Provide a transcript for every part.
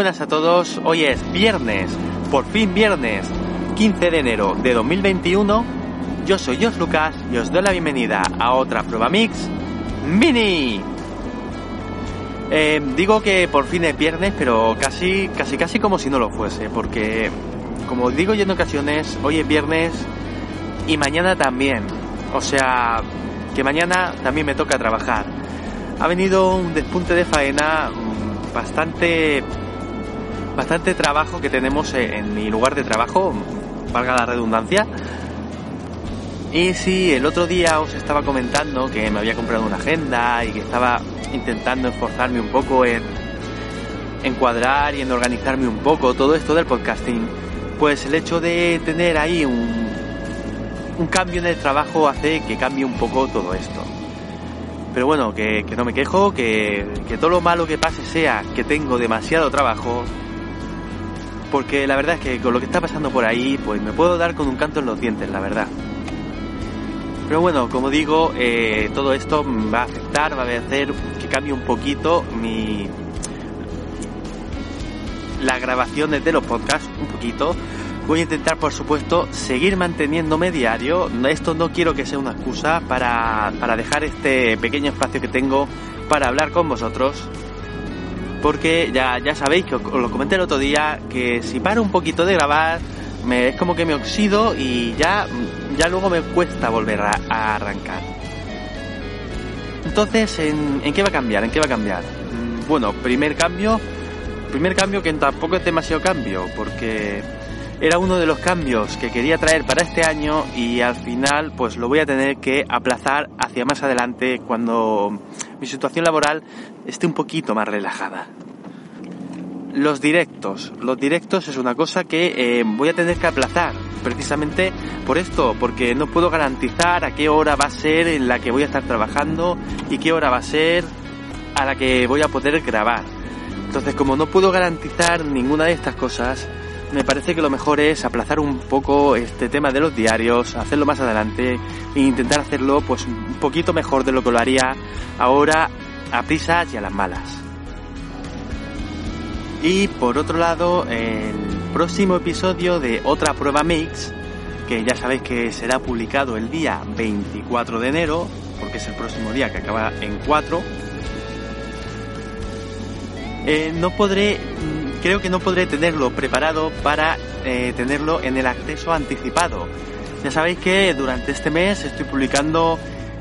buenas a todos, hoy es viernes, por fin viernes, 15 de enero de 2021. Yo soy Jos Lucas y os doy la bienvenida a otra prueba mix mini. Eh, digo que por fin es viernes, pero casi, casi, casi como si no lo fuese, porque como digo yo en ocasiones, hoy es viernes y mañana también. O sea, que mañana también me toca trabajar. Ha venido un despunte de faena mm, bastante bastante trabajo que tenemos en mi lugar de trabajo, valga la redundancia. Y si el otro día os estaba comentando que me había comprado una agenda y que estaba intentando esforzarme un poco en encuadrar y en organizarme un poco todo esto del podcasting, pues el hecho de tener ahí un, un cambio en el trabajo hace que cambie un poco todo esto. Pero bueno, que, que no me quejo, que, que todo lo malo que pase sea que tengo demasiado trabajo porque la verdad es que con lo que está pasando por ahí, pues me puedo dar con un canto en los dientes, la verdad. Pero bueno, como digo, eh, todo esto va a afectar, va a hacer que cambie un poquito mi las grabaciones de los podcasts, un poquito. Voy a intentar, por supuesto, seguir manteniéndome diario. Esto no quiero que sea una excusa para, para dejar este pequeño espacio que tengo para hablar con vosotros porque ya, ya sabéis que os, lo comenté el otro día que si paro un poquito de grabar me, es como que me oxido y ya, ya luego me cuesta volver a, arrancar. Entonces, ¿en, ¿en, qué va a cambiar? ¿En qué va a cambiar? Mm, bueno, primer cambio, primer cambio que tampoco es demasiado cambio, porque era uno de los cambios que quería traer para este año y al final pues lo voy a tener que aplazar hacia más adelante cuando mi situación laboral esté un poquito más relajada. Los directos. Los directos es una cosa que eh, voy a tener que aplazar precisamente por esto, porque no puedo garantizar a qué hora va a ser en la que voy a estar trabajando y qué hora va a ser a la que voy a poder grabar. Entonces, como no puedo garantizar ninguna de estas cosas, me parece que lo mejor es aplazar un poco este tema de los diarios, hacerlo más adelante e intentar hacerlo pues un poquito mejor de lo que lo haría ahora a prisas y a las malas. Y por otro lado, el próximo episodio de Otra Prueba Mix, que ya sabéis que será publicado el día 24 de enero, porque es el próximo día que acaba en 4, eh, no podré, mm, creo que no podré tenerlo preparado para eh, tenerlo en el acceso anticipado. Ya sabéis que durante este mes estoy publicando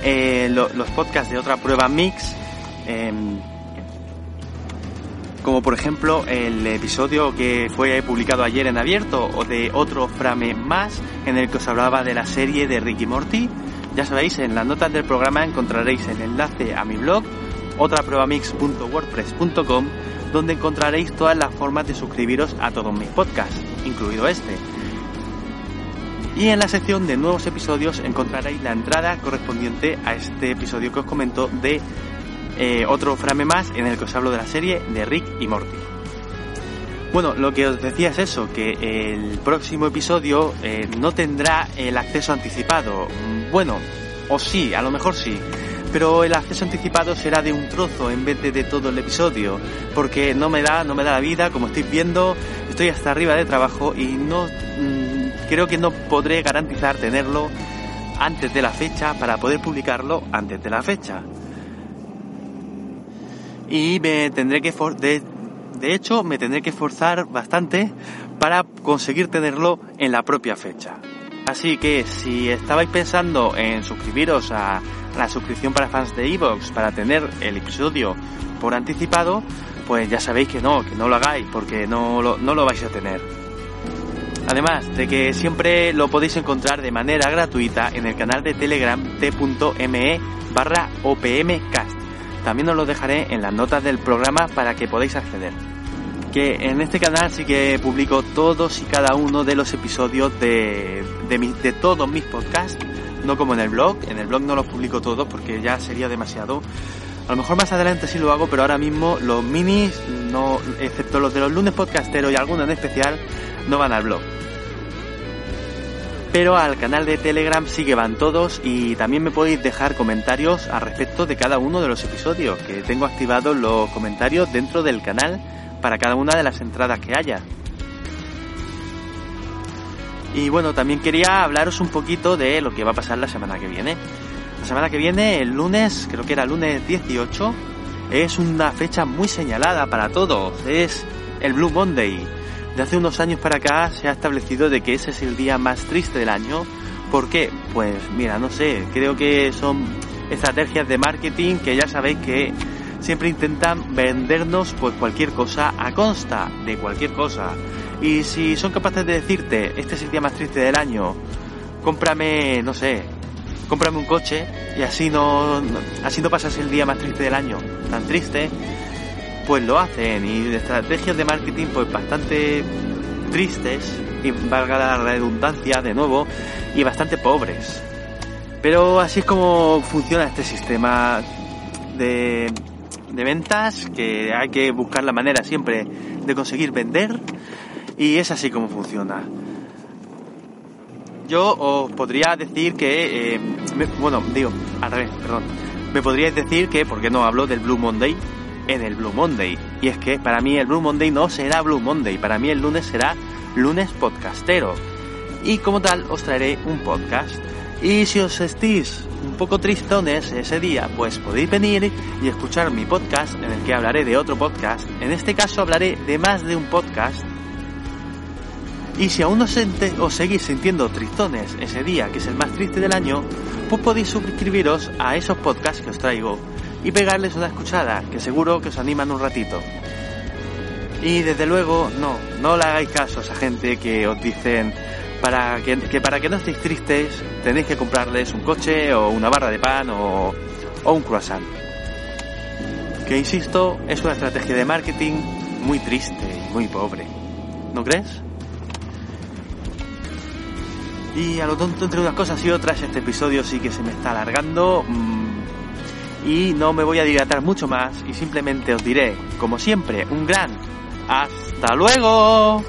eh, los podcasts de otra prueba mix, em, como por ejemplo el episodio que fue publicado ayer en abierto o de otro frame más en el que os hablaba de la serie de Ricky Morty. Ya sabéis, en las notas del programa encontraréis el enlace a mi blog otrapruebamix.wordpress.com donde encontraréis todas las formas de suscribiros a todos mis podcasts, incluido este. Y en la sección de nuevos episodios encontraréis la entrada correspondiente a este episodio que os comento de eh, otro frame más en el que os hablo de la serie de Rick y Morty. Bueno, lo que os decía es eso, que el próximo episodio eh, no tendrá el acceso anticipado. Bueno, o sí, a lo mejor sí pero el acceso anticipado será de un trozo en vez de todo el episodio, porque no me da, no me da la vida, como estáis viendo, estoy hasta arriba de trabajo y no mm, creo que no podré garantizar tenerlo antes de la fecha para poder publicarlo antes de la fecha. Y me tendré que de, de hecho me tendré que esforzar bastante para conseguir tenerlo en la propia fecha. Así que si estabais pensando en suscribiros a la suscripción para fans de Evox para tener el episodio por anticipado, pues ya sabéis que no, que no lo hagáis porque no lo, no lo vais a tener. Además de que siempre lo podéis encontrar de manera gratuita en el canal de Telegram t.me barra opmcast. También os lo dejaré en las notas del programa para que podáis acceder. Que en este canal sí que publico todos y cada uno de los episodios de, de, de todos mis podcasts, no como en el blog. En el blog no los publico todos porque ya sería demasiado. A lo mejor más adelante sí lo hago, pero ahora mismo los minis, no, excepto los de los lunes podcasteros y algunos en especial, no van al blog. Pero al canal de Telegram sí que van todos y también me podéis dejar comentarios al respecto de cada uno de los episodios, que tengo activados los comentarios dentro del canal para cada una de las entradas que haya. Y bueno, también quería hablaros un poquito de lo que va a pasar la semana que viene. La semana que viene, el lunes, creo que era lunes 18, es una fecha muy señalada para todos. Es el Blue Monday. De hace unos años para acá se ha establecido de que ese es el día más triste del año. ¿Por qué? Pues mira, no sé, creo que son estrategias de marketing que ya sabéis que siempre intentan vendernos pues cualquier cosa a consta de cualquier cosa. Y si son capaces de decirte, este es el día más triste del año, cómprame, no sé, cómprame un coche y así no, así no pasas el día más triste del año, tan triste, pues lo hacen y estrategias de marketing pues bastante tristes y valga la redundancia de nuevo y bastante pobres. Pero así es como funciona este sistema de, de ventas que hay que buscar la manera siempre de conseguir vender y es así como funciona yo os podría decir que, eh, bueno, digo, al revés, perdón, me podríais decir que, ¿por qué no hablo del Blue Monday en el Blue Monday? Y es que para mí el Blue Monday no será Blue Monday, para mí el lunes será lunes podcastero. Y como tal os traeré un podcast. Y si os estéis un poco tristones ese día, pues podéis venir y escuchar mi podcast en el que hablaré de otro podcast. En este caso hablaré de más de un podcast y si aún os, os seguís sintiendo tristones ese día, que es el más triste del año, pues podéis suscribiros a esos podcasts que os traigo y pegarles una escuchada, que seguro que os animan un ratito. Y desde luego, no, no le hagáis caso a esa gente que os dicen para que, que, para que no estéis tristes tenéis que comprarles un coche o una barra de pan o, o un croissant. Que insisto, es una estrategia de marketing muy triste y muy pobre. ¿No crees? Y a lo tonto entre unas cosas y otras, este episodio sí que se me está alargando. Y no me voy a dilatar mucho más y simplemente os diré, como siempre, un gran hasta luego.